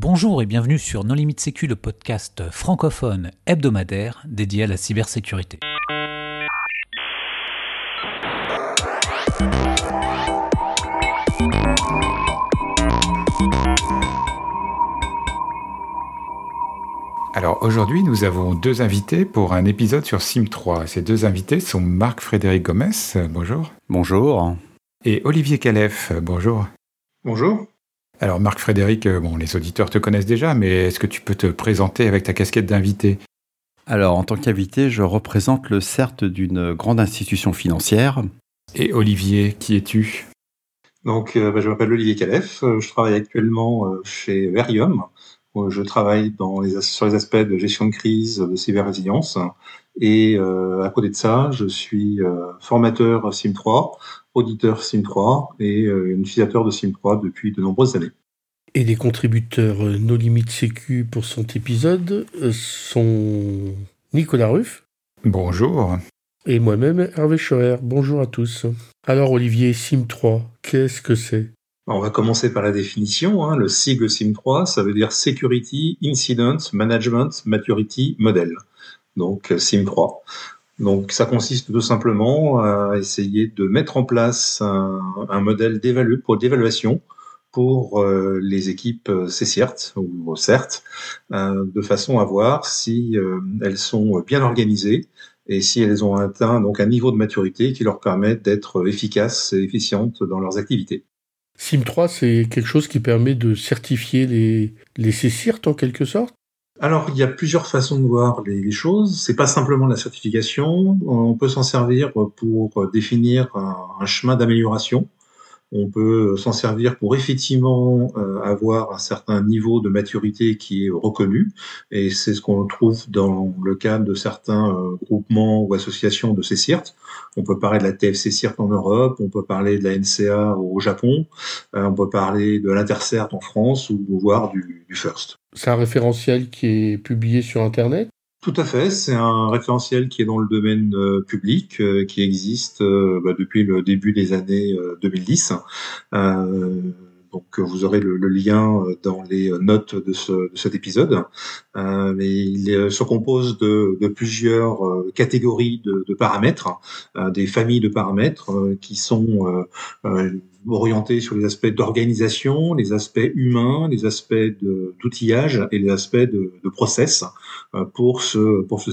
Bonjour et bienvenue sur Non Limite Sécu, le podcast francophone hebdomadaire dédié à la cybersécurité. Alors aujourd'hui, nous avons deux invités pour un épisode sur SIM3. Ces deux invités sont Marc-Frédéric Gomez, bonjour. Bonjour. Et Olivier Calef, bonjour. Bonjour. Alors Marc-Frédéric, euh, bon, les auditeurs te connaissent déjà, mais est-ce que tu peux te présenter avec ta casquette d'invité? Alors en tant qu'invité, je représente le CERT d'une grande institution financière. Et Olivier, qui es-tu? Donc euh, bah, je m'appelle Olivier Calef, euh, je travaille actuellement chez Verium. Je travaille dans les, sur les aspects de gestion de crise, de cyber-résilience. Et à côté de ça, je suis formateur SIM3, auditeur SIM3 et utilisateur de SIM3 depuis de nombreuses années. Et les contributeurs No Limit Sécu pour cet épisode sont Nicolas Ruff. Bonjour. Et moi-même, Hervé Schoer. Bonjour à tous. Alors Olivier, SIM3, qu'est-ce que c'est? On va commencer par la définition. Hein. Le sigle SIM3, ça veut dire Security Incident Management Maturity Model. Donc SIM3. Donc ça consiste tout simplement à essayer de mettre en place un, modèle d'évaluation pour euh, les équipes euh, CCERT ou CERT, euh, de façon à voir si elles sont bien organisées et si elles ont atteint donc un niveau de maturité qui leur permet d'être efficaces et efficientes dans leurs activités. SIM3, c'est quelque chose qui permet de certifier les, les CCIRT en quelque sorte? Alors, il y a plusieurs façons de voir les, choses. C'est pas simplement la certification. On peut s'en servir pour définir un chemin d'amélioration on peut s'en servir pour effectivement euh, avoir un certain niveau de maturité qui est reconnu, et c'est ce qu'on trouve dans le cadre de certains euh, groupements ou associations de CCIRT. On peut parler de la TFC CIRT en Europe, on peut parler de la NCA au Japon, euh, on peut parler de l'Intercert en France ou voire du, du FIRST. C'est un référentiel qui est publié sur Internet? Tout à fait, c'est un référentiel qui est dans le domaine euh, public, euh, qui existe euh, bah, depuis le début des années 2010. donc vous aurez le, lien dans les notes de, ce, cet épisode. mais il se compose de, plusieurs catégories de, de paramètres, des familles de paramètres qui sont orienté sur les aspects d'organisation, les aspects humains, les aspects d'outillage et les aspects de, process euh, pour ce pour ce.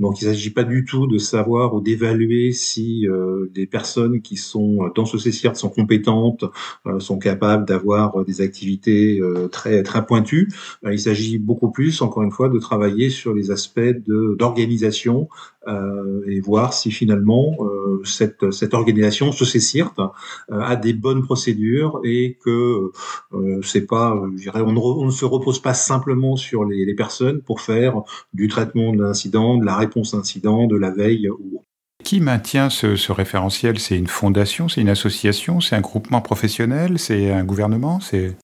Donc il ne s'agit pas du tout de savoir ou d'évaluer si euh, des personnes qui sont dans ce CCIRT sont compétentes, euh, sont capables d'avoir des activités euh, très très pointues. il s'agit beaucoup plus, encore une fois, de travailler sur les aspects d'organisation et voir si finalement cette, cette organisation, ce CCIRT, a des bonnes procédures et que c'est pas, je dirais, on ne, se repose pas simplement sur les, personnes pour faire du traitement de l'incident, de la réponse incident, de la veille. Qui maintient ce, référentiel? C'est une fondation, c'est une association, c'est un groupement professionnel, c'est un gouvernement, c'est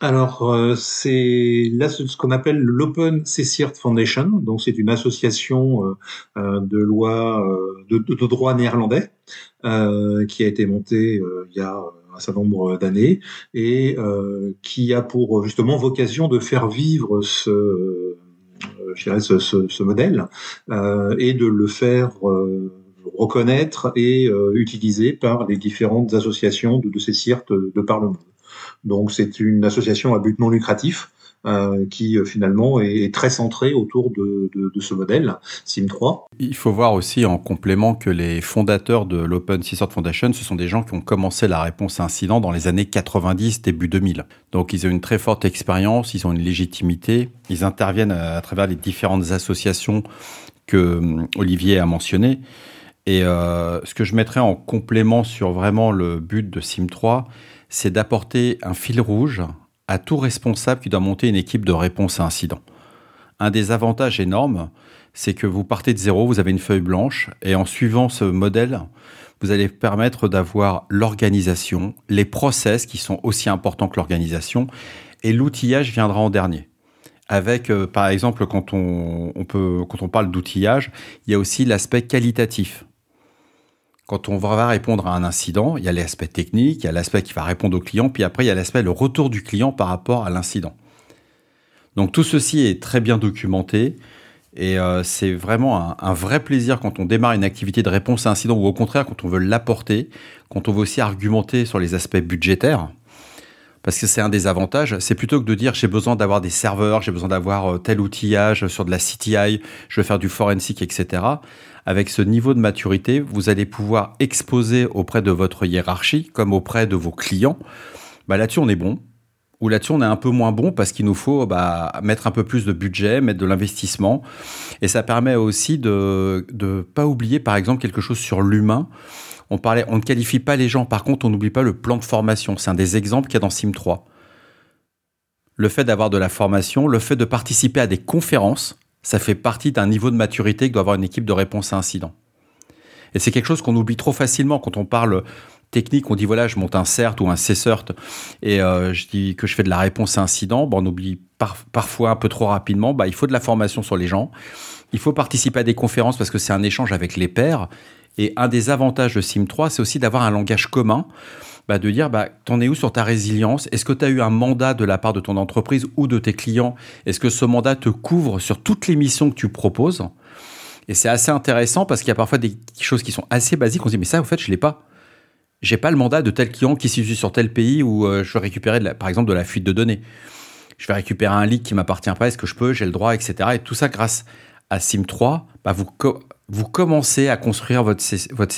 alors, euh, c'est là ce qu'on appelle l'Open CCIRT Foundation. Donc, c'est une association euh, euh, de loi de, de, droit néerlandais qui a été montée il y a un certain nombre d'années et qui a pour justement vocation de faire vivre ce modèle euh, et de le faire euh, reconnaître et euh, utiliser par les différentes associations de, de ces de par le monde. Donc c'est une association à but non lucratif euh, qui finalement est, très centrée autour de, ce modèle SIM3. Il faut voir aussi en complément que les fondateurs de l'Open CISORT Foundation, ce sont des gens qui ont commencé la réponse à incident dans les années 90, début 2000. Donc ils ont une très forte expérience, ils ont une légitimité, ils interviennent à, travers les différentes associations que hum, Olivier a mentionnées. Et euh, ce que je mettrais en complément sur vraiment le but de SIM3, c'est d'apporter un fil rouge à tout responsable qui doit monter une équipe de réponse à incident. Un des avantages énormes, c'est que vous partez de zéro, vous avez une feuille blanche, et en suivant ce modèle, vous allez permettre d'avoir l'organisation, les process qui sont aussi importants que l'organisation, et l'outillage viendra en dernier. Avec, euh, par exemple, quand on, peut, quand on parle d'outillage, il y a aussi l'aspect qualitatif. Quand on va répondre à un incident, il y a l'aspect technique, il y a l'aspect qui va répondre au client, puis après il y a l'aspect le retour du client par rapport à l'incident. Donc tout ceci est très bien documenté. Et euh, c'est vraiment un, vrai plaisir quand on démarre une activité de réponse à incident ou au contraire quand on veut l'apporter, quand on veut aussi argumenter sur les aspects budgétaires. Parce que c'est un des avantages, c'est plutôt que de dire j'ai besoin d'avoir des serveurs, j'ai besoin d'avoir euh, tel outillage sur de la CTI, je veux faire du forensic, etc. Avec ce niveau de maturité, vous allez pouvoir exposer auprès de votre hiérarchie comme auprès de vos clients. Bah, Là-dessus, on est bon ou là-dessus on est un peu moins bon parce qu'il nous faut bah, mettre un peu plus de budget, mettre de l'investissement. Et ça permet aussi de ne pas oublier par exemple quelque chose sur l'humain. On, ne qualifie pas les gens, par contre on n'oublie pas le plan de formation. C'est un des exemples qu'il y a dans SIM 3. Le fait d'avoir de la formation, le fait de participer à des conférences, ça fait partie d'un niveau de maturité que doit avoir une équipe de réponse à incident. Et c'est quelque chose qu'on oublie trop facilement quand on parle technique, on dit voilà, je monte un CERT ou un CERT et euh, je dis que je fais de la réponse à incident, bon, on oublie parfois un peu trop rapidement, bah, il faut de la formation sur les gens, il faut participer à des conférences parce que c'est un échange avec les pairs. Et un des avantages de SIM3, c'est aussi d'avoir un langage commun, bah, de dire bah, t'en es où sur ta résilience? Est-ce que tu as eu un mandat de la part de ton entreprise ou de tes clients? Est-ce que ce mandat te couvre sur toutes les missions que tu proposes? Et c'est assez intéressant parce qu'il y a parfois des choses qui sont assez basiques. On se dit mais ça, en fait, je l'ai pas j'ai pas le mandat de tel client qui situe sur tel pays où euh, je veux récupérer, par exemple, de la fuite de données. Je vais récupérer un leak qui m'appartient pas, est-ce que je peux, j'ai le droit, etc. Et tout ça grâce à SIM3, bah vous, vous commencez à construire votre, votre.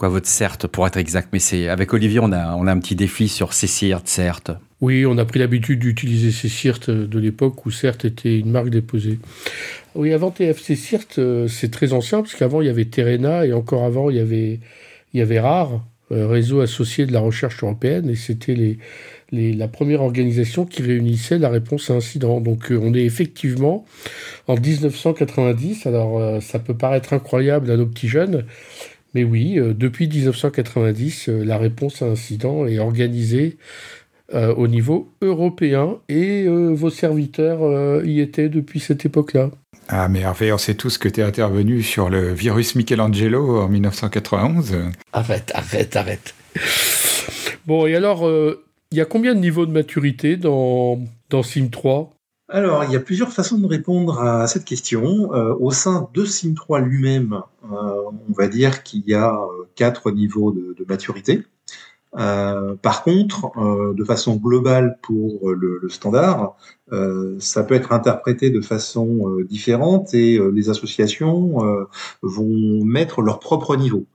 Quoi, votre CERT pour être exact. Mais c'est avec Olivier, on a, on a un petit défi sur CCIRT, CERT. Oui, on a pris l'habitude d'utiliser CCIRT de l'époque où CERT était une marque déposée. Oui, avant TFC CIRT, euh, c'est très ancien, parce qu'avant, il y avait Terena et encore avant, il y avait, il y avait RAR, euh, réseau associé de la recherche européenne, et c'était les, les, la première organisation qui réunissait la réponse à incident. Donc euh, on est effectivement en 1990, alors ça peut paraître incroyable à nos petits jeunes, mais oui, depuis 1990, la réponse à incident est organisée au niveau européen et vos serviteurs y étaient depuis cette époque-là. Ah, mais Hervé, on sait tous que tu es intervenu sur le virus Michelangelo en 1991. Arrête, arrête, arrête. Bon, et alors, euh, il y a combien de niveaux de maturité dans, dans SIM 3 alors, il y a plusieurs façons de répondre à cette question. Euh, au sein de SIM3 lui-même, euh, on va dire qu'il y a quatre niveaux de, maturité. Euh, par contre, euh, de façon globale pour le, le standard, euh, ça peut être interprété de façon différente et les associations vont mettre leur propre niveau.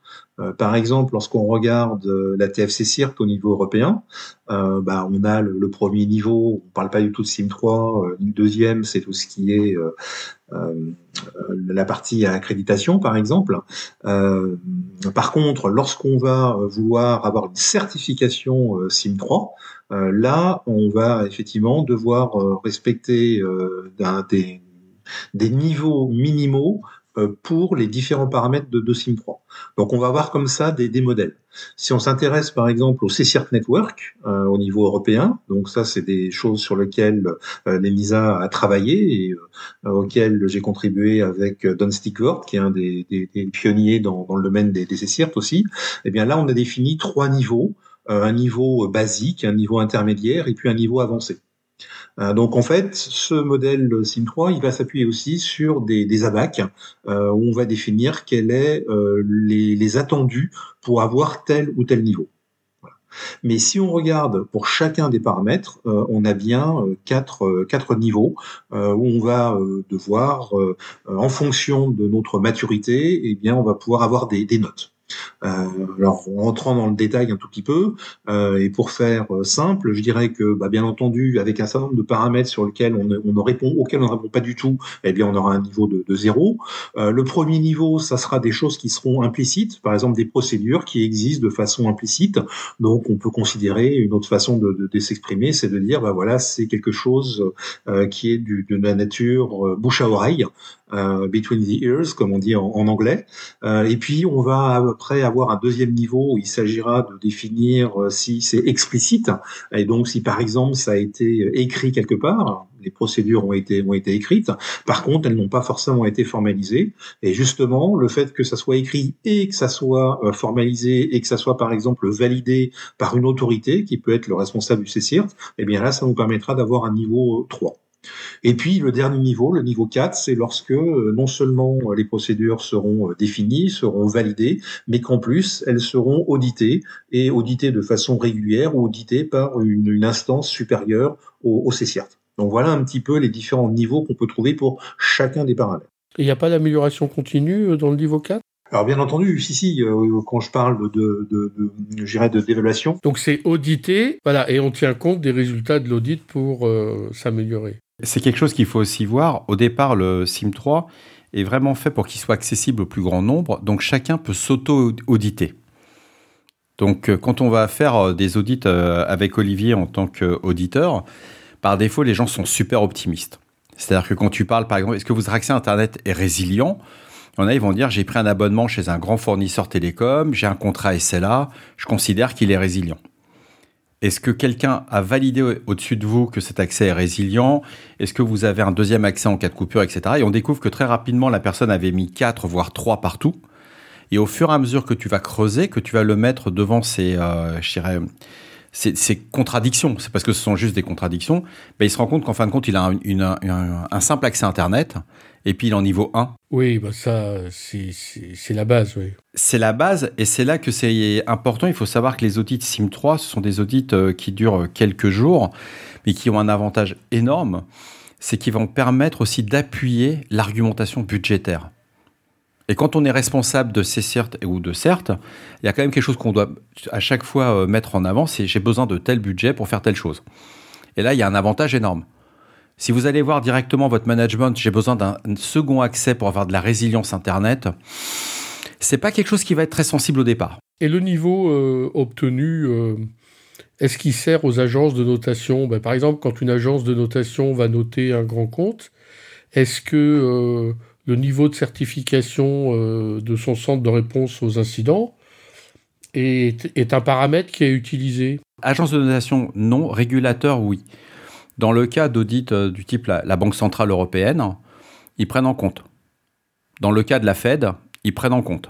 Par exemple, lorsqu'on regarde la TFC CIRT au niveau européen, bah, on a le, premier niveau, on parle pas du tout de SIM3, le deuxième, c'est tout ce qui est euh, la partie accréditation, par exemple. Euh, par contre, lorsqu'on va vouloir avoir une certification euh, SIM3, là, on va effectivement devoir respecter des, des niveaux minimaux euh, pour les différents paramètres de, de SIM3. Donc on va avoir comme ça des, des modèles. Si on s'intéresse par exemple au CCIRT Network euh, au niveau européen, donc ça c'est des choses sur lesquelles euh, l'ENISA a travaillé et euh, auxquelles j'ai contribué avec Don Stickworth, qui est un des, des, des pionniers dans, dans, le domaine des, des aussi, eh bien là on a défini trois niveaux, un niveau basique, un niveau intermédiaire et puis un niveau avancé. Euh, donc en fait, ce modèle SIM3, il va s'appuyer aussi sur des, des ABAC euh, où on va définir quels est euh, les, les, attendus pour avoir tel ou tel niveau. Mais si on regarde pour chacun des paramètres, on a bien quatre, quatre niveaux où on va devoir, en fonction de notre maturité, eh bien, on va pouvoir avoir des, des notes. Euh, alors, en rentrant dans le détail un tout petit peu, euh, et pour faire euh, simple, je dirais que, bah, bien entendu, avec un certain nombre de paramètres sur lesquels on, ne répond, auxquels on ne répond pas du tout, eh bien, on aura un niveau de, zéro. le premier niveau, ça sera des choses qui seront implicites, par exemple des procédures qui existent de façon implicite. Donc, on peut considérer une autre façon de, de, s'exprimer, c'est de dire, bah voilà, c'est quelque chose qui est du, de la nature bouche à oreille, between the ears, comme on dit en, en anglais. et puis, on va après avoir un deuxième niveau où il s'agira de définir euh, si c'est explicite et donc si par exemple ça a été écrit quelque part, les procédures ont été ont été écrites. Par contre, elles n'ont pas forcément été formalisées. Et justement, le fait que ça soit écrit et que ça soit euh, formalisé et que ça soit par exemple validé par une autorité qui peut être le responsable du CCIRT, eh bien là, ça nous permettra d'avoir un niveau 3. Et puis le dernier niveau, le niveau 4, c'est lorsque euh, non seulement euh, les procédures seront euh, définies, seront validées, mais qu'en plus elles seront auditées et auditées de façon régulière ou auditées par une, instance supérieure au, au CCIRT. Donc voilà un petit peu les différents niveaux qu'on peut trouver pour chacun des paramètres. Il n'y a pas d'amélioration continue dans le niveau 4 alors bien entendu, si si, quand je parle de, de, d'évaluation. Donc c'est audité, voilà, et on tient compte des résultats de l'audit pour s'améliorer. C'est quelque chose qu'il faut aussi voir. Au départ, le SIM3 est vraiment fait pour qu'il soit accessible au plus grand nombre, donc chacun peut s'auto-auditer. Donc euh, quand on va faire euh, des audits euh, avec Olivier en tant qu'auditeur, par défaut, les gens sont super optimistes. C'est-à-dire que quand tu parles, par exemple, est-ce que votre accès à Internet est résilient? Il en a, ils vont dire, j'ai pris un abonnement chez un grand fournisseur télécom, j'ai un contrat SLA, je considère qu'il est résilient. Est-ce que quelqu'un a validé au-dessus de vous que cet accès est résilient? Est-ce que vous avez un deuxième accès en cas de coupure, etc. Et on découvre que très rapidement, la personne avait mis 4, voire 3 partout. Et au fur et à mesure que tu vas creuser, que tu vas le mettre devant ces, euh, ces, contradictions, c'est parce que ce sont juste des contradictions, ben il se rend compte qu'en fin de compte, il a un, simple accès Internet et puis il en niveau 1. Oui, bah ça, c'est la base, oui. C'est la base et c'est là que c'est important. Il faut savoir que les audits SIM3, ce sont des audits euh, qui durent quelques jours, mais qui ont un avantage énorme, c'est qu'ils vont permettre aussi d'appuyer l'argumentation budgétaire. Et quand on est responsable de ces certes ou de certes, il y a quand même quelque chose qu'on doit à chaque fois euh, mettre en avant, c'est j'ai besoin de tel budget pour faire telle chose. Et là, il y a un avantage énorme. Si vous allez voir directement votre management, j'ai besoin d'un second accès pour avoir de la résilience Internet, c'est pas quelque chose qui va être très sensible au départ. Et le niveau euh, obtenu, euh, est-ce qu'il sert aux agences de notation? Ben, Par exemple, quand une agence de notation va noter un grand compte, est-ce que le niveau de certification euh, de son centre de réponse aux incidents est, un paramètre qui est utilisé? Agence de notation, non. Régulateur, oui. Dans le cas d'audit euh, du type la, Banque Centrale Européenne, ils prennent en compte. Dans le cas de la Fed, ils prennent en compte.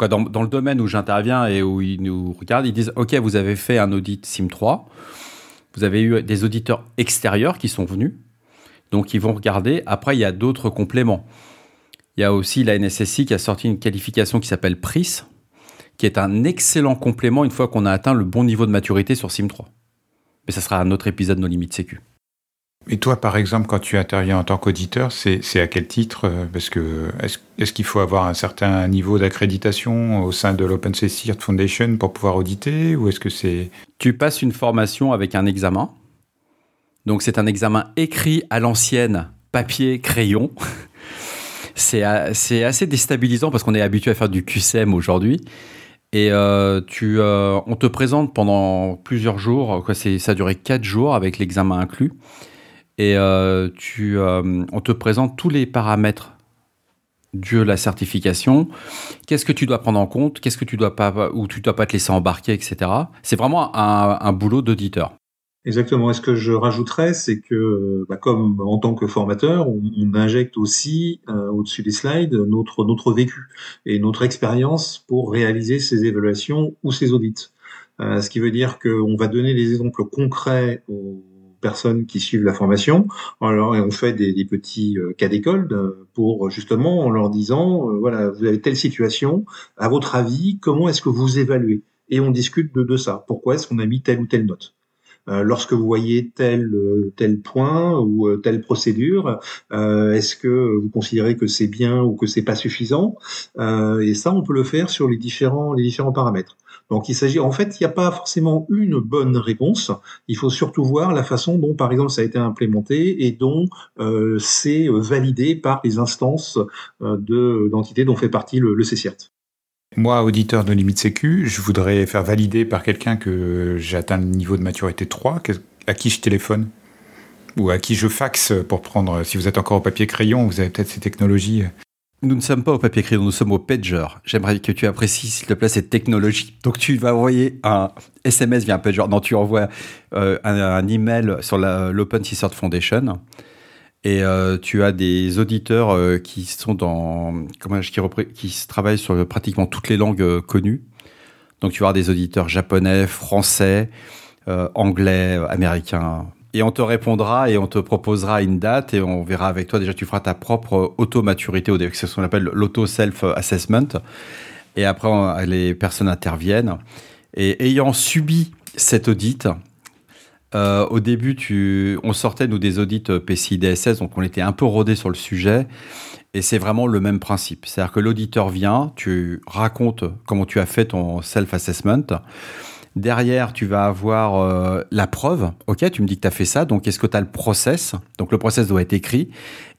Dans, dans le domaine où j'interviens et où ils nous regardent, ils disent OK, vous avez fait un audit SIM3, vous avez eu des auditeurs extérieurs qui sont venus, donc ils vont regarder. Après, il y a d'autres compléments. Il y a aussi la NSSI qui a sorti une qualification qui s'appelle PRIS, qui est un excellent complément une fois qu'on a atteint le bon niveau de maturité sur SIM3. Mais ça sera un autre épisode de nos limites sécu. Et toi, par exemple, quand tu interviens en tant qu'auditeur, c'est à quel titre euh, Parce que est-ce qu'il faut avoir un certain niveau d'accréditation au sein de l'OpenSea Foundation pour pouvoir auditer Ou est-ce que c'est... Tu passes une formation avec un examen donc c'est un examen écrit à l'ancienne, papier, crayon. c'est assez déstabilisant parce qu'on est habitué à faire du QCM aujourd'hui. Et euh, tu, euh, on te présente pendant plusieurs jours, quoi, ça a duré quatre jours avec l'examen inclus. Et euh, tu, on te présente tous les paramètres de la certification. Qu'est-ce que tu dois prendre en compte? Qu'est-ce que tu dois pas, ou tu dois pas te laisser embarquer, etc. C'est vraiment un boulot d'auditeur. Exactement. Et ce que je rajouterais, c'est que, bah, comme en tant que formateur, on, injecte aussi euh, au-dessus des slides notre notre vécu et notre expérience pour réaliser ces évaluations ou ces audits. Euh, ce qui veut dire qu'on va donner des exemples concrets aux personnes qui suivent la formation. Alors, et on fait des, des petits euh, cas d'école pour justement en leur disant, voilà, vous avez telle situation. À votre avis, comment est-ce que vous évaluez? Et on discute de, de ça. Pourquoi est-ce qu'on a mis telle ou telle note? euh, lorsque vous voyez tel euh, tel point ou euh, telle procédure, est-ce que vous considérez que c'est bien ou que c'est pas suffisant? Et ça, on peut le faire sur les différents les différents paramètres. Donc il s'agit, en fait, il n'y a pas forcément une bonne réponse. Il faut surtout voir la façon dont, par exemple, ça a été implémenté et dont c'est validé par les instances de d'entités dont fait partie le, le CCIRT. Moi, auditeur de limite sécu, je voudrais faire valider par quelqu'un que j'ai atteint le niveau de maturité 3, à qui je téléphone ou à qui je faxe pour prendre, si vous êtes encore au papier crayon, vous avez peut-être ces technologies. Nous ne sommes pas au papier crayon, nous sommes au pager. J'aimerais que tu apprécies, s'il te plaît, cette technologie. Donc, tu vas envoyer un SMS via un pager. Non, tu envoies euh, un, email sur l'Open Cert Foundation et euh, tu as des auditeurs euh, qui sont dans comment qui, qui travaillent sur pratiquement toutes les langues euh, connues. Donc tu vas avoir des auditeurs japonais, français, anglais, américains et on te répondra et on te proposera une date et on verra avec toi. Déjà, tu feras ta propre auto-maturité, c'est ce qu'on appelle l'auto-self-assessment. Et après, les personnes interviennent. Et ayant subi cet audit, euh, au début, on sortait nous des audits PCI DSS, donc on était un peu rodé sur le sujet. Et c'est vraiment le même principe. C'est-à-dire que l'auditeur vient, tu racontes comment tu as fait ton self-assessment. Derrière, tu vas avoir euh, la preuve. OK, tu me dis que tu as fait ça. Donc, est-ce que tu as le process? Donc, le process doit être écrit.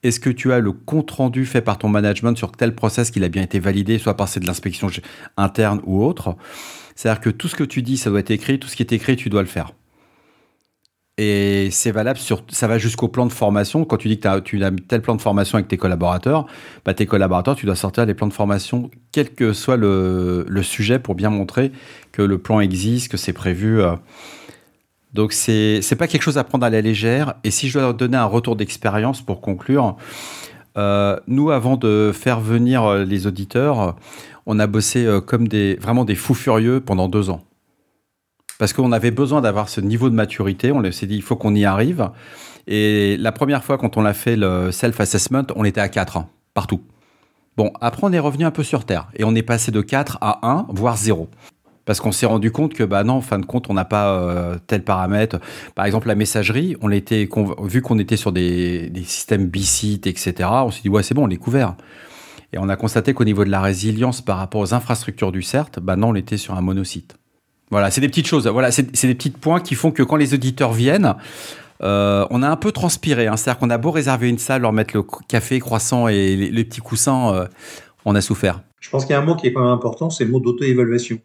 Est-ce que tu as le compte-rendu fait par ton management sur tel process qu'il a bien été validé, soit par de l'inspection interne ou autre? C'est-à-dire que tout ce que tu dis, ça doit être écrit. Tout ce qui est écrit, tu dois le faire. Et c'est valable sur, ça va jusqu'au plan de formation. Quand tu dis que tu as tel plan de formation avec tes collaborateurs, bah tes collaborateurs, tu dois sortir des plans de formation, quel que soit le, le sujet, pour bien montrer que le plan existe, que c'est prévu. Euh. Donc c'est c'est pas quelque chose à prendre à la légère. Et si je dois donner un retour d'expérience pour conclure, euh, nous avant de faire venir euh, les auditeurs, on a bossé comme des vraiment des fous furieux pendant deux ans parce qu'on avait besoin d'avoir ce niveau de maturité. On s'est dit, il faut qu'on y arrive. Et la première fois, quand on a fait le self-assessment, on était à 4, hein, partout. Bon, après, on est revenu un peu sur Terre et on est passé de 4 à 1, voire 0. Parce qu'on s'est rendu compte que, bah non, en fin de compte, on n'a pas euh, tel paramètre. Par exemple, la messagerie, on était, vu qu'on était sur des, des systèmes B-Site, etc., on s'est dit, ouais, c'est bon, on est couvert. Et on a constaté qu'au niveau de la résilience par rapport aux infrastructures du CERT, bah non, on était sur un monosite. Voilà, c'est des petites choses. Voilà, c'est des petits points qui font que quand les auditeurs viennent, euh, on a un peu transpiré. Hein. C'est-à-dire qu'on a beau réserver une salle, leur mettre le café, croissant et les, petits coussins, euh, on a souffert. Je pense qu'il y a un mot qui est quand même important, c'est le mot d'auto-évaluation.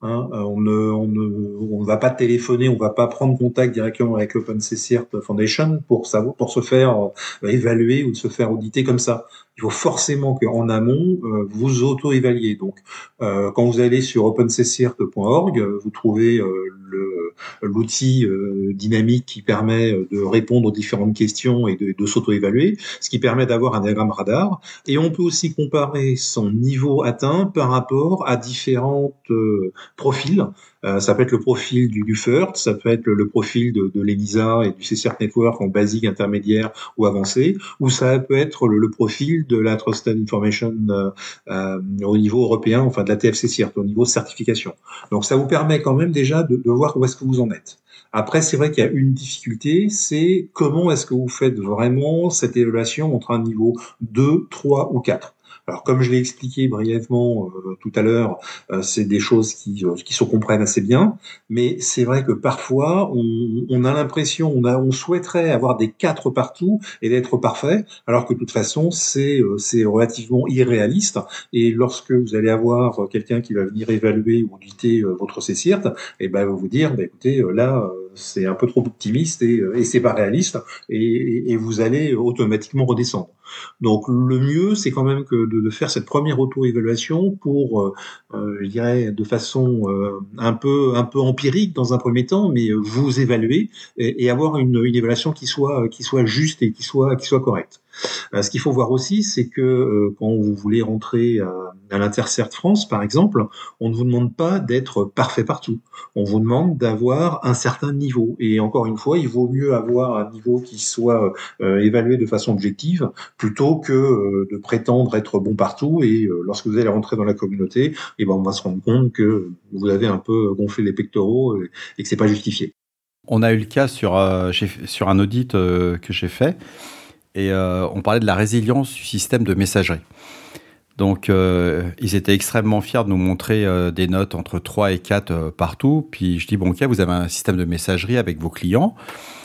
Hein. Euh, on, ne, ne, va pas téléphoner, on va pas prendre contact directement avec l'OpenCCIRT Foundation pour se faire évaluer ou se faire auditer comme ça il faut forcément qu'en amont, euh, vous auto-évaluiez. Donc, euh, quand vous allez sur openccrt.org, vous trouvez euh, l'outil dynamique qui permet de répondre aux différentes questions et de, de s'auto-évaluer, ce qui permet d'avoir un diagramme radar. Et on peut aussi comparer son niveau atteint par rapport à différents profils. Euh, ça peut être le profil du, du FERT, ça peut être le, profil de, de l'ENISA et du CCRT Network en basique, intermédiaire ou avancé, ou ça peut être le, profil de la Trusted Information euh, euh, au niveau européen, enfin de la TFC CIRT, au niveau certification. Donc ça vous permet quand même déjà de, de voir où est-ce que vous en êtes. Après, c'est vrai qu'il y a une difficulté, c'est comment est-ce que vous faites vraiment cette évaluation entre un niveau 2, 3 ou 4. Alors comme je l'ai expliqué brièvement euh, tout à l'heure, euh, c'est des choses qui, euh, qui se comprennent assez bien, mais c'est vrai que parfois on, on a l'impression, on, a, on souhaiterait avoir des quatre partout et d'être parfait, alors que de toute façon c'est c'est relativement irréaliste. Et lorsque vous allez avoir quelqu'un qui va venir évaluer ou auditer votre CCIRT, et eh ben vous dire, bah, écoutez, là c'est un peu trop optimiste et, et c'est pas réaliste, et, et vous allez automatiquement redescendre. Donc le mieux, c'est quand même que de, faire cette première auto-évaluation pour, euh, euh, je dirais, de façon euh, un peu un peu empirique dans un premier temps, mais vous évaluer et, avoir une, une, évaluation qui soit qui soit juste et qui soit qui soit correcte. Euh, ce qu'il faut voir aussi, c'est que euh, quand vous voulez rentrer à, l'Intercert France, par exemple, on ne vous demande pas d'être parfait partout. On vous demande d'avoir un certain niveau. Et encore une fois, il vaut mieux avoir un niveau qui soit euh, évalué de façon objective plutôt que de prétendre être bon partout. Et lorsque vous allez rentrer dans la communauté, eh ben, on va se rendre compte que vous avez un peu gonflé les pectoraux et que c'est pas justifié. On a eu le cas sur un audit que j'ai fait et euh, on parlait de la résilience du système de messagerie. Donc, euh, ils étaient extrêmement fiers de nous montrer euh, des notes entre 3 et 4 partout. Puis je dis, bon, ok, vous avez un système de messagerie avec vos clients.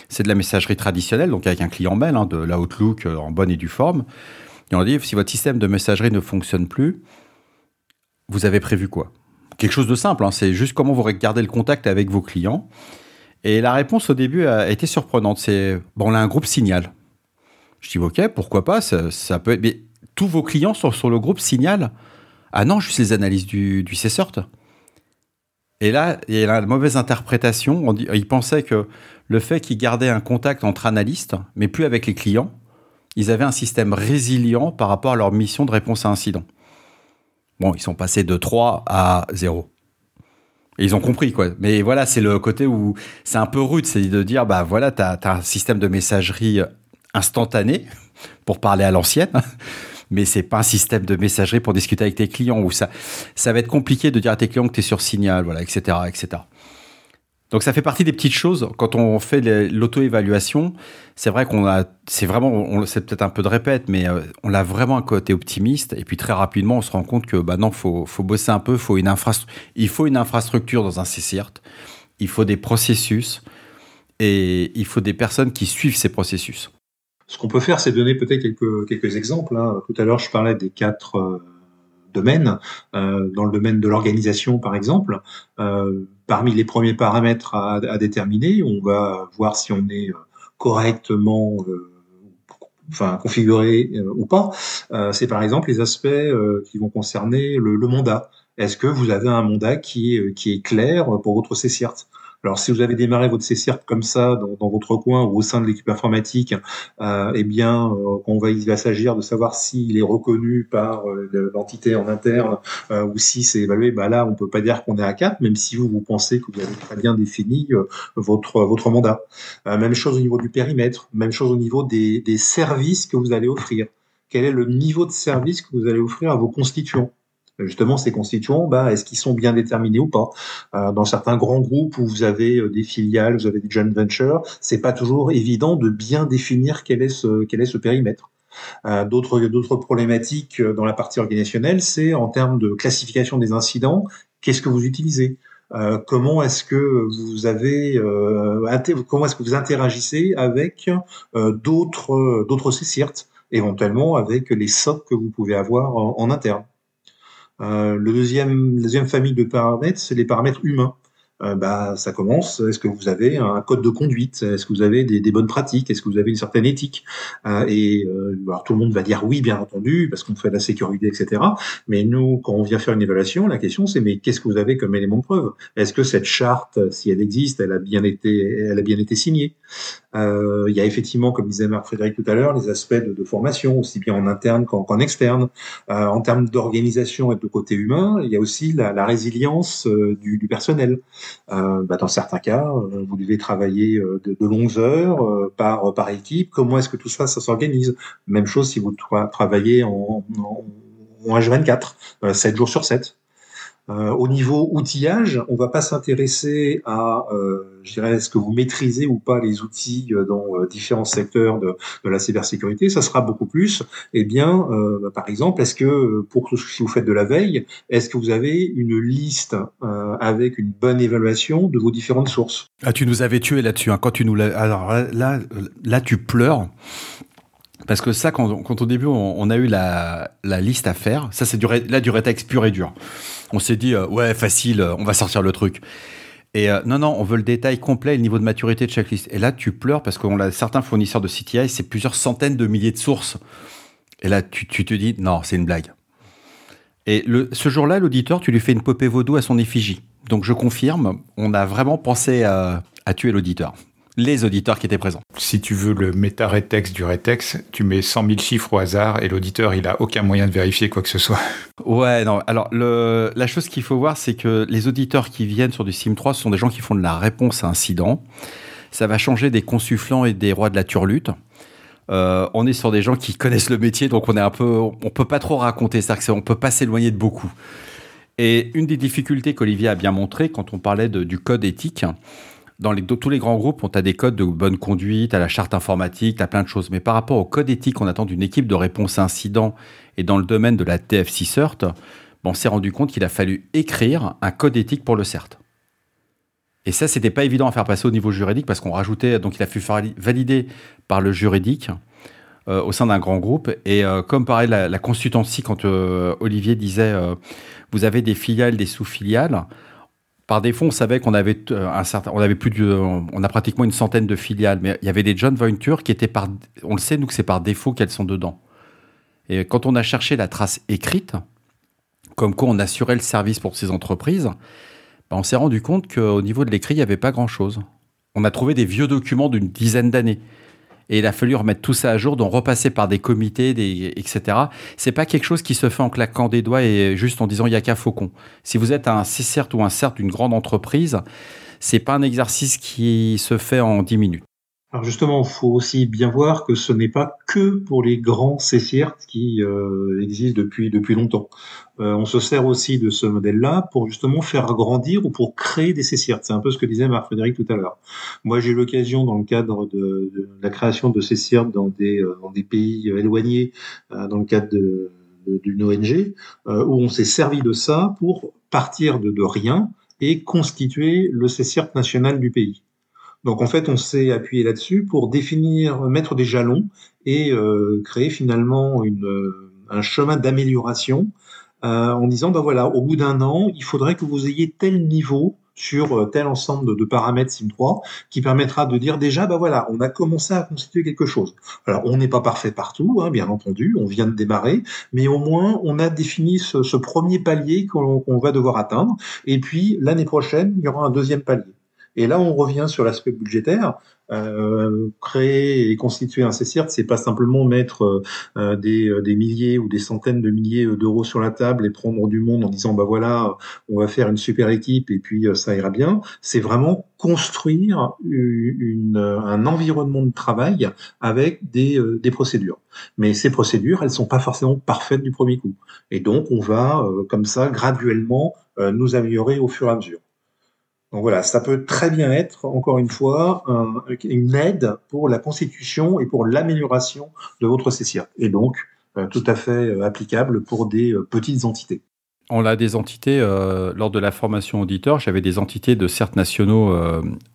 C'est de la messagerie traditionnelle, donc avec un client mail, hein, de l'Outlook en bonne et due forme. Et on dit, si votre système de messagerie ne fonctionne plus, vous avez prévu quoi? Quelque chose de simple, hein, c'est juste comment vous regardez le contact avec vos clients. Et la réponse au début a été surprenante. C'est, bon, on a un groupe signal. Je dis, OK, pourquoi pas, ça, peut être. Tous vos clients sont sur le groupe Signal Ah non, juste les analyses du, du CSORT. Et là, il y a la mauvaise interprétation. Ils pensaient que le fait qu'ils gardaient un contact entre analystes, mais plus avec les clients, ils avaient un système résilient par rapport à leur mission de réponse à incident. Bon, ils sont passés de 3 à 0. Et ils ont compris, quoi. Mais voilà, c'est le côté où c'est un peu rude, c'est de dire, bah voilà, tu as, un système de messagerie instantané, pour parler à l'ancienne, mais c'est pas un système de messagerie pour discuter avec tes clients, où ça, ça va être compliqué de dire à tes clients que tu es sur Signal, voilà, etc., etc. Donc ça fait partie des petites choses. Quand on fait l'auto-évaluation, c'est vrai qu'on a, c'est vraiment, c'est peut-être un peu de répète, mais euh, on a vraiment un côté optimiste. Et puis très rapidement, on se rend compte que bah non, faut, faut bosser un peu, faut une il faut une infrastructure dans un CCIRT, il faut des processus et il faut des personnes qui suivent ces processus. Ce qu'on peut faire, c'est donner peut-être quelques, quelques exemples. Hein. Tout à l'heure, je parlais des quatre euh, domaines. Euh, dans le domaine de l'organisation, par exemple, euh, parmi les premiers paramètres à, à, déterminer, on va voir si on est correctement enfin configuré ou pas. c'est par exemple les aspects qui vont concerner le, le mandat. Est-ce que vous avez un mandat qui est, qui est clair pour votre CCIRT alors, si vous avez démarré votre CCIRT comme ça dans, votre coin ou au sein de l'équipe informatique, euh, eh bien, euh, on va, il va s'agir de savoir s'il est reconnu par euh, l'entité en interne euh, ou si c'est évalué. Bah là, on peut pas dire qu'on est à 4, même si vous vous pensez que vous avez très bien défini votre votre mandat. même chose au niveau du périmètre, même chose au niveau des, des services que vous allez offrir. Quel est le niveau de service que vous allez offrir à vos constituants? Justement ces constituants, bah, est-ce qu'ils sont bien déterminés ou pas? Euh, Dans certains grands groupes où vous avez euh, des filiales, vous avez des joint ventures, c'est pas toujours évident de bien définir quel est ce quel est ce périmètre. Euh, d'autres d'autres problématiques dans la partie organisationnelle, c'est en termes de classification des incidents, qu'est-ce que vous utilisez? Comment est-ce que vous avez comment est-ce que vous interagissez avec d'autres d'autres CCIRT, éventuellement avec les SOC que vous pouvez avoir en interne? Euh, le deuxième, la deuxième famille de paramètres, c'est les paramètres humains. Euh, bah, ça commence. Est-ce que vous avez un code de conduite? Est-ce que vous avez des, bonnes pratiques? Est-ce que vous avez une certaine éthique? Euh, Et alors, tout le monde va dire oui, bien entendu, parce qu'on fait de la sécurité, etc. Mais nous, quand on vient faire une évaluation, la question c'est mais qu'est-ce que vous avez comme élément de preuve? Est-ce que cette charte, si elle existe, elle a bien été, elle a bien été signée? Il y a effectivement, comme disait Marc Frédéric tout à l'heure, les aspects de, formation, aussi bien en interne qu'en externe. en termes d'organisation et de côté humain, il y a aussi la, résilience du, du personnel. Euh, bah, dans certains cas, euh, vous devez travailler euh, de, de longues heures par, par équipe. Comment est-ce que tout ça, ça s'organise? Même chose si vous travaillez en, en, en H24, 7 jours sur 7. Euh, au niveau outillage, on va pas s'intéresser à, euh, je dirais, est-ce que vous maîtrisez ou pas les outils euh, dans euh, différents secteurs de, de, la cybersécurité. Ça sera beaucoup plus. Eh bien, euh, bah, par exemple, est-ce que pour si vous faites de la veille, est-ce que vous avez une liste avec une bonne évaluation de vos différentes sources? Ah, tu nous avais tué là-dessus. Hein. Quand tu nous alors là, là, tu pleures. Parce que ça, quand, quand au début on, on, a eu la, la liste à faire, ça c'est du, là du rétex pur et dur on s'est dit, euh, ouais, facile, on va sortir le truc. Et euh, non, non, on veut le détail complet, le niveau de maturité de chaque liste. Et là, tu pleures parce qu'on a certains fournisseurs de CTI, c'est plusieurs centaines de milliers de sources. Et là, tu, te dis, non, c'est une blague. Et le, ce jour-là, l'auditeur, tu lui fais une popée vaudou à son effigie. Donc je confirme, on a vraiment pensé à tuer l'auditeur les auditeurs qui étaient présents. Si tu veux le méta-retex du retex, tu mets 100 000 chiffres au hasard et l'auditeur, il a aucun moyen de vérifier quoi que ce soit. Ouais, non. Alors, le, la chose qu'il faut voir, c'est que les auditeurs qui viennent sur du SIM3, ce sont des gens qui font de la réponse à incident. Ça va changer des consufflants et des rois de la turlute. Euh, on est sur des gens qui connaissent le métier, donc on est un peu, on peut pas trop raconter ça, on peut pas s'éloigner de beaucoup. Et une des difficultés qu'Olivier a bien montré quand on parlait de, du code éthique, dans tous les grands groupes, on a des codes de bonne conduite, à la charte informatique, à plein de choses. Mais par rapport au code éthique qu'on attend d'une équipe de réponse à incident et dans le domaine de la TFC CERT, on s'est rendu compte qu'il a fallu écrire un code éthique pour le CERT. Et ça, c'était pas évident à faire passer au niveau juridique parce qu'on rajoutait, donc il a fallu faire valider par le juridique euh, au sein d'un grand groupe. Et euh, comme pareil, la, la consultancy, quand euh, Olivier disait, vous avez des filiales, des sous-filiales, par défaut, on savait qu'on avait euh, un certain, on avait plus de, on a pratiquement une centaine de filiales, mais il y avait des joint ventures qui étaient par, on le sait nous que c'est par défaut qu'elles sont dedans. Et quand on a cherché la trace écrite, comme quoi on assurait le service pour ces entreprises, ben on s'est rendu compte qu'au niveau de l'écrit, il n'y avait pas grand-chose. On a trouvé des vieux documents d'une dizaine d'années. Et il a fallu remettre tout ça à jour, donc repasser par des comités, des, etc. C'est pas quelque chose qui se fait en claquant des doigts et juste en disant il y a qu'un faucon. Si vous êtes un CERT ou un CERT d'une grande entreprise, c'est pas un exercice qui se fait en 10 minutes. Alors justement, il faut aussi bien voir que ce n'est pas que pour les grands CCIRT qui euh, existent depuis depuis longtemps. Euh, on se sert aussi de ce modèle-là pour justement faire grandir ou pour créer des CCIRT. C'est un peu ce que disait Marc-Frédéric tout à l'heure. Moi, j'ai eu l'occasion, dans le cadre de, la création de CCIRT dans des, euh, dans des pays éloignés, dans le cadre d'une ONG, où on s'est servi de ça pour partir de, de rien et constituer le CCIRT national du pays. Donc en fait, on s'est appuyé là-dessus pour définir, mettre des jalons et euh, créer finalement euh, un chemin d'amélioration euh, en disant, ben voilà, au bout d'un an, il faudrait que vous ayez tel niveau sur tel ensemble de, paramètres SIM3 qui permettra de dire déjà, ben voilà, on a commencé à constituer quelque chose. Alors, on n'est pas parfait partout, hein, bien entendu, on vient de démarrer, mais au moins, on a défini ce premier palier qu'on va devoir atteindre. Et puis, l'année prochaine, il y aura un deuxième palier. Et là, on revient sur l'aspect budgétaire. Euh, créer et constituer un CCIRT, c'est pas simplement mettre euh, des, euh, des, milliers ou des centaines de milliers d'euros sur la table et prendre du monde en disant bah voilà, on va faire une super équipe et puis ça ira bien. C'est vraiment construire une, un environnement de travail avec des, des procédures. Mais ces procédures, elles sont pas forcément parfaites du premier coup. Et donc, on va comme ça graduellement nous améliorer au fur et à mesure. Donc voilà, ça peut très bien être, encore une fois, une aide pour la constitution et pour l'amélioration de votre CCIRT. Et donc, euh, tout à fait euh, applicable pour des euh, petites entités. On a des entités, lors de la formation auditeur, j'avais des entités de CERT nationaux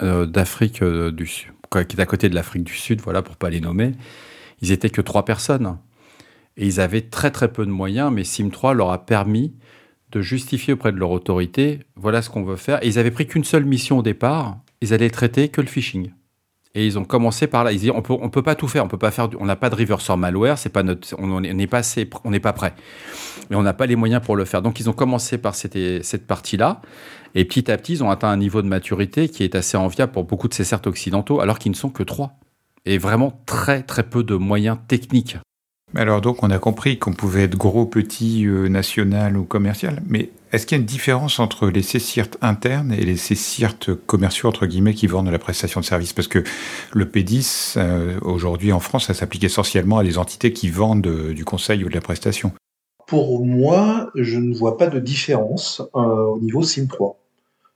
d'Afrique du Sud, qui est à côté de l'Afrique du Sud, voilà, pour pas les nommer. Ils étaient que trois personnes. Et ils avaient très très peu de moyens, mais SIM3 leur a permis de justifier auprès de leur autorité, voilà ce qu'on veut faire. Et ils avaient pris qu'une seule mission au départ, ils allaient traiter que le phishing. Et ils ont commencé par là. Ils disaient, on peut, on peut pas tout faire, on peut pas faire, on n'a pas de reverse malware, c'est pas notre, on n'est pas assez, on n'est pas prêt. Mais on n'a pas les moyens pour le faire. Donc ils ont commencé par cette, cette partie-là. Et petit à petit, ils ont atteint un niveau de maturité qui est assez enviable pour beaucoup de ces certes occidentaux, alors qu'ils ne sont que trois. Et vraiment très, très peu de moyens techniques alors donc on a compris qu'on pouvait être gros, petit, euh, national ou commercial, mais est-ce qu'il y a une différence entre les CCIRT internes et les CCIRT commerciaux, entre guillemets, qui vendent la prestation de service Parce que le P10, euh, aujourd'hui en France, ça s'applique essentiellement à des entités qui vendent euh, du conseil ou de la prestation. Pour moi, je ne vois pas de différence au niveau SIM3.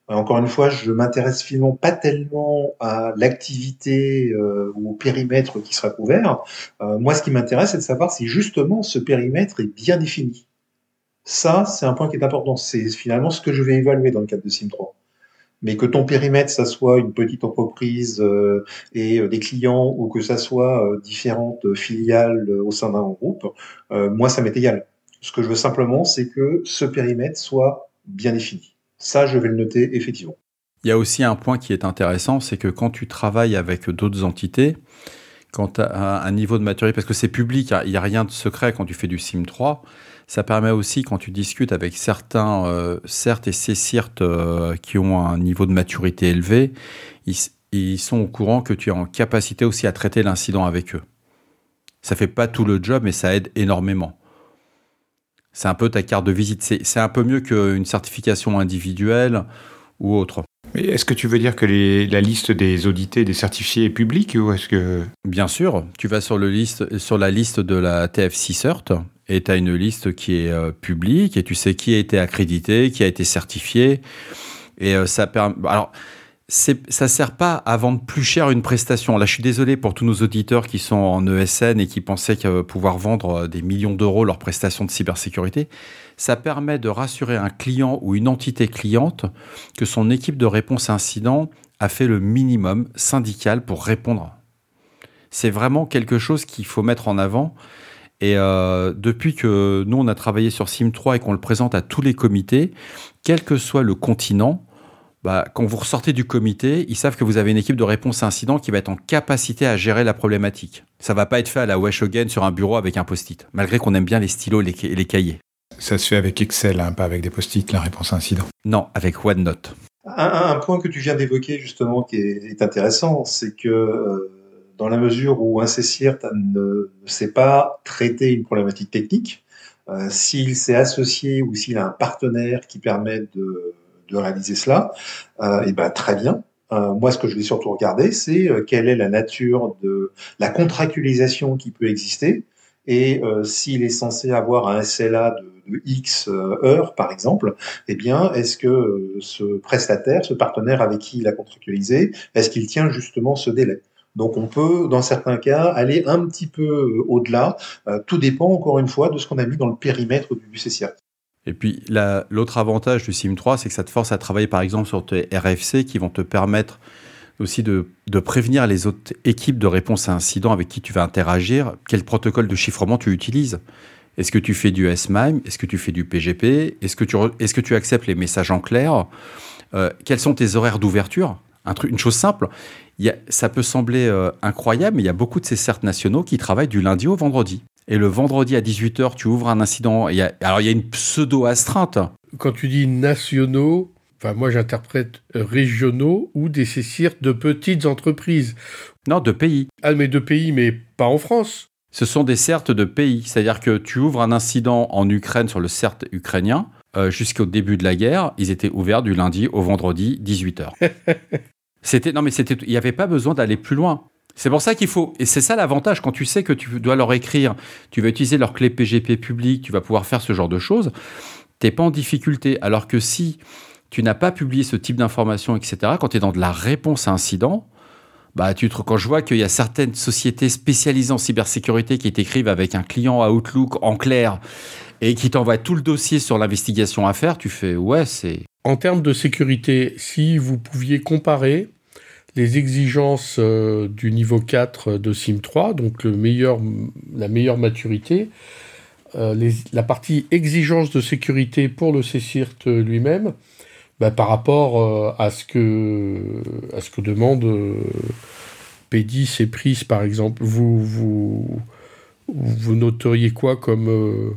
Encore une fois, je m'intéresse finalement pas tellement à l'activité euh, ou au périmètre qui sera couvert. Euh, moi, ce qui m'intéresse, c'est de savoir si justement ce périmètre est bien défini. Ça, c'est un point qui est important. C'est finalement ce que je vais évaluer dans le cadre de SIM3. Mais que ton périmètre, ça soit une petite entreprise euh, et des clients, ou que ça soit différentes filiales au sein d'un groupe, moi, ça m'est égal. Ce que je veux simplement, c'est que ce périmètre soit bien défini. Ça, je vais le noter effectivement. Il y a aussi un point qui est intéressant, c'est que quand tu travailles avec d'autres entités, quand tu as un niveau de maturité, parce que c'est public, hein, il n'y a rien de secret quand tu fais du SIM3, ça permet aussi quand tu discutes avec certains euh, CERT et CCIRT euh, qui ont un niveau de maturité élevé, ils, ils, sont au courant que tu es en capacité aussi à traiter l'incident avec eux. Ça fait pas tout le job, mais ça aide énormément. C'est un peu ta carte de visite. C'est un peu mieux qu'une certification individuelle ou autre. Mais est-ce que tu veux dire que la liste des audités, des certifiés est publique ou est-ce que... Bien sûr, tu vas sur, le liste, sur la liste de la TFC CERT et tu as une liste qui est euh, publique et tu sais qui a été accrédité, qui a été certifié. Et euh, ça permet... Alors, ça sert pas à vendre plus cher une prestation. Là, je suis désolé pour tous nos auditeurs qui sont en ESN et qui pensaient pouvoir vendre euh, des millions d'euros leurs prestations de cybersécurité. Ça permet de rassurer un client ou une entité cliente que son équipe de réponse incident a fait le minimum syndical pour répondre. C'est vraiment quelque chose qu'il faut mettre en avant. Et euh, depuis que nous, on a travaillé sur SIM3 et qu'on le présente à tous les comités, quel que soit le continent, bah, quand vous ressortez du comité, ils savent que vous avez une équipe de réponse à incident qui va être en capacité à gérer la problématique. Ça va pas être fait à la Wesh Again sur un bureau avec un post-it, malgré qu'on aime bien les stylos et les, cahiers. Ça se fait avec Excel, hein, pas avec des post-it, la réponse à incident. Non, avec OneNote. Un, un point que tu viens d'évoquer justement qui est, intéressant, c'est que euh, dans la mesure où un CCIRT ne, ne sait pas traiter une problématique technique, euh, s'il s'est associé ou s'il a un partenaire qui permet de, de réaliser cela, euh, et ben très bien. Euh, moi, ce que je vais surtout regarder, c'est euh, quelle est la nature de la contractualisation qui peut exister et s'il est censé avoir un SLA de, X heures, par exemple, eh bien, est-ce que ce prestataire, ce partenaire avec qui il a contractualisé, est-ce qu'il tient justement ce délai? Donc on peut, dans certains cas, aller un petit peu au-delà. Tout dépend, encore une fois, de ce qu'on a mis dans le périmètre du CCA. Et puis l'autre avantage du SIM3, c'est que ça te force à travailler par exemple sur tes RFC qui vont te permettre aussi de, prévenir les autres équipes de réponse à incident avec qui tu vas interagir, quel protocole de chiffrement tu utilises. Est-ce que tu fais du SMIME Est-ce que tu fais du PGP Est-ce que, tu, est que tu acceptes les messages en clair? Euh, Quels sont tes horaires d'ouverture? Un Une chose simple, ça peut sembler euh, incroyable, mais il y a beaucoup de ces certes nationaux qui travaillent du lundi au vendredi. Et le vendredi à 18h, tu ouvres un incident. Y a, alors, il y a une pseudo-astreinte. Quand tu dis nationaux, enfin, moi j'interprète régionaux ou des CCIR de petites entreprises. Non, de pays. Ah, mais de pays, mais pas en France. Ce sont des certes de pays. C'est-à-dire que tu ouvres un incident en Ukraine sur le CERT ukrainien. Euh, Jusqu'au début de la guerre, ils étaient ouverts du lundi au vendredi, 18h. C'était non mais c'était il n'y avait pas besoin d'aller plus loin. C'est pour ça qu'il faut et c'est ça l'avantage quand tu sais que tu dois leur écrire, tu vas utiliser leur clé PGP publique, tu vas pouvoir faire ce genre de choses. T'es pas en difficulté. Alors que si tu n'as pas publié ce type d'informations, etc. Quand tu es dans de la réponse à incident, bah tu te, quand je vois qu'il y a certaines sociétés spécialisées en cybersécurité qui t'écrivent avec un client Outlook en clair et qui t'envoient tout le dossier sur l'investigation à faire, tu fais ouais c'est. En termes de sécurité, si vous pouviez comparer les exigences euh, du niveau 4 de SIM3, donc le meilleur, la meilleure maturité, euh, la partie exigence de sécurité pour le CCIRT lui-même, bah, par rapport euh, à, ce que, demande euh, P10 et PRIS, par exemple, vous, noteriez quoi euh,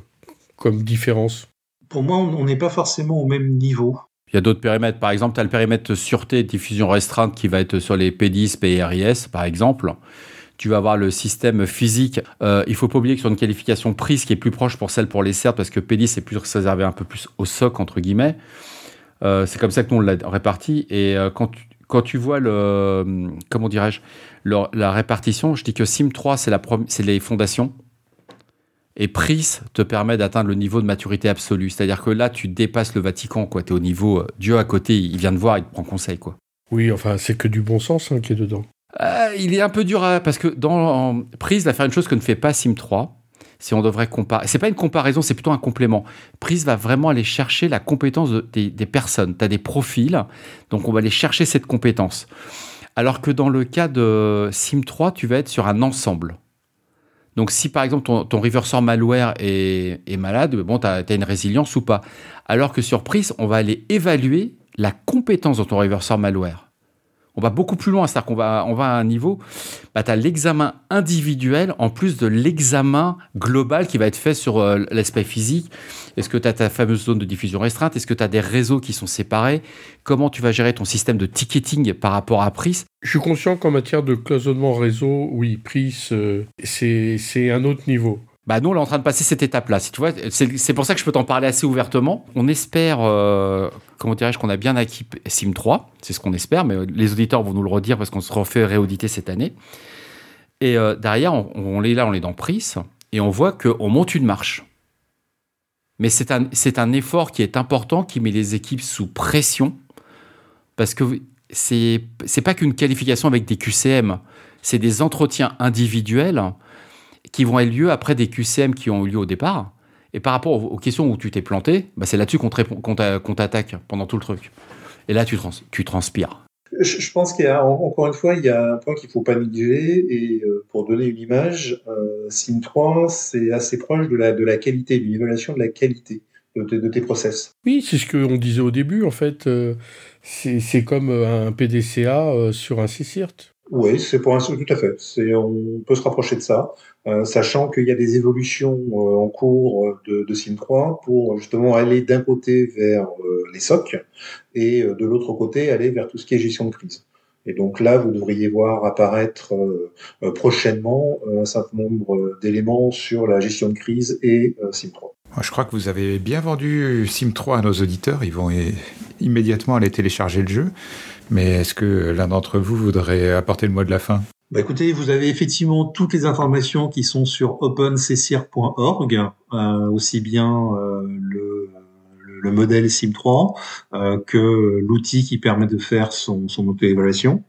comme différence? Pour moi, on n'est pas forcément au même niveau. Il y a d'autres périmètres. Par exemple, tu as le périmètre sûreté et diffusion restreinte qui va être sur les P10, PRIS, par exemple. Tu vas avoir le système physique. Euh, il faut pas oublier que sur une qualification prise qui est plus proche pour celle pour les CERT, parce que P10 est plus réservé un peu plus au SOC, entre guillemets. Euh, c'est comme ça que nous on l'a réparti. Et euh, quand, tu, quand tu vois le, comment dirais-je, la répartition, je dis que SIM3, c'est, la c'est les fondations. Et PRIS te permet d'atteindre le niveau de maturité absolue. C'est-à-dire que là, tu dépasses le Vatican, quoi. Tu es au niveau. Dieu à côté, il vient de voir, il te prend conseil, quoi. Oui, enfin, c'est que du bon sens hein, qui est dedans. Euh, il est un peu dur à, parce que dans Prise va faire une chose que ne fait pas Sim 3. Si on devrait comparer, c'est pas une comparaison, c'est plutôt un complément. Prise va vraiment aller chercher la compétence de, des, des, personnes. Tu as des profils, donc on va aller chercher cette compétence. Alors que dans le cas de Sim 3, tu vas être sur un ensemble. Donc, si par exemple ton, ton reversor malware est, malade, bon, tu as, une résilience ou pas. Alors que sur Prise, on va aller évaluer la compétence de ton reversor malware. On va beaucoup plus loin, c'est-à-dire qu'on va, on va à un niveau, bah, tu as l'examen individuel en plus de l'examen global qui va être fait sur euh, l'aspect physique. Est-ce que tu as ta fameuse zone de diffusion restreinte? Est-ce que tu as des réseaux qui sont séparés? Comment tu vas gérer ton système de ticketing par rapport à PRIS Je suis conscient qu'en matière de cloisonnement réseau, oui, PRIS, euh, c'est un autre niveau. Bah nous, on est en train de passer cette étape-là. Si tu vois, c'est pour ça que je peux t'en parler assez ouvertement. On espère, euh, comment dirais-je, qu'on a bien acquis SIM 3. C'est ce qu'on espère, mais les auditeurs vont nous le redire parce qu'on se refait réauditer cette année. Et euh, derrière, on, on, est là, on est dans PRIS, et on voit qu'on monte une marche. Mais c'est un, un effort qui est important, qui met les équipes sous pression, parce que c'est pas qu'une qualification avec des QCM, c'est des entretiens individuels qui vont avoir lieu après des QCM qui ont eu lieu au départ. Et par rapport aux questions où tu t'es planté, bah c'est là-dessus qu'on qu t'attaque pendant tout le truc. Et là, tu, trans tu transpires. Je, je pense qu'il y a, encore une fois, il y a un point qu'il ne faut pas négliger. Et euh, pour donner une image, euh, SIM 3, c'est assez proche de la, de la qualité, d'une évaluation de la qualité de, de, de tes process. Oui, c'est ce qu'on disait au début, en fait. Euh, c'est comme un PDCA euh, sur un CCIRT. Oui, c'est pour un tout à fait. C'est on peut se rapprocher de ça, euh, sachant qu'il y a des évolutions euh, en cours de, de SIM 3 pour justement aller d'un côté vers euh, les SOC et de l'autre côté aller vers tout ce qui est gestion de crise. Et donc là, vous devriez voir apparaître prochainement un certain nombre d'éléments sur la gestion de crise et SIM3. Je crois que vous avez bien vendu SIM3 à nos auditeurs. Ils vont immédiatement aller télécharger le jeu. Mais est-ce que l'un d'entre vous voudrait apporter le mot de la fin? Bah écoutez, vous avez effectivement toutes les informations qui sont sur openccir.org, euh, aussi bien euh, le, le, modèle SIM3 euh, que l'outil qui permet de faire son, son auto-évaluation.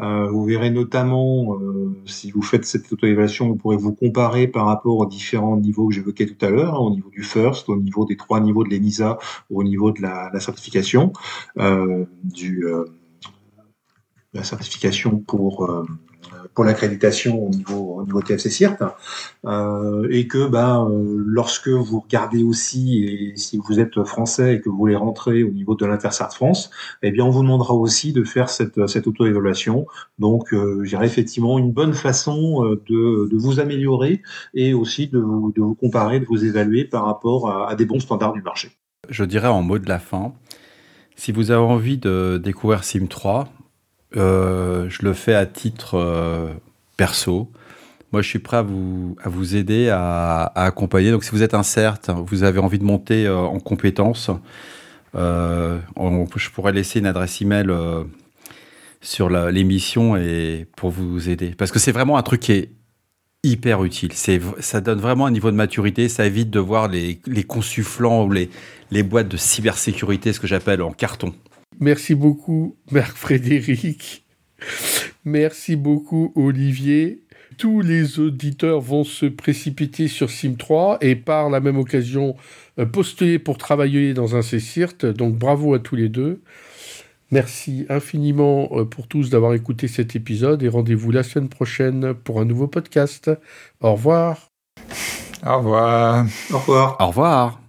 Euh, vous verrez notamment, euh, si vous faites cette auto-évaluation, vous pourrez vous comparer par rapport aux différents niveaux que j'évoquais tout à l'heure, hein, au niveau du FIRST, au niveau des trois niveaux de l'ENISA, au niveau de la, la certification, euh, du, la certification pour pour l'accréditation au niveau, au niveau TFC CIRT, euh, et que ben, euh, lorsque vous regardez aussi, et si vous êtes français et que vous voulez rentrer au niveau de l'Intersart France, eh bien on vous demandera aussi de faire cette, cette auto-évaluation. Donc, euh, je dirais effectivement une bonne façon euh, de, de vous améliorer et aussi de vous, de vous comparer, de vous évaluer par rapport à, à des bons standards du marché. Je dirais en mot de la fin, si vous avez envie de découvrir SIM3, euh, je le fais à titre euh, perso. Moi, je suis prêt à vous, aider, à, accompagner. Donc, si vous êtes un CERT, vous avez envie de monter euh, en compétences, je pourrais laisser une adresse email sur l'émission pour vous aider. Parce que c'est vraiment un truc qui est hyper utile. Ça donne vraiment un niveau de maturité. Ça évite de voir les, les consufflants ou les boîtes de cybersécurité, ce que j'appelle en carton. Merci beaucoup, Marc Frédéric. Merci beaucoup, Olivier. Tous les auditeurs vont se précipiter sur SIM3 et par la même occasion euh, postuler pour travailler dans un CCIRT. Donc bravo à tous les deux. Merci infiniment euh, pour tous d'avoir écouté cet épisode et rendez-vous la semaine prochaine pour un nouveau podcast. Au revoir. Au revoir. Au revoir. Au revoir.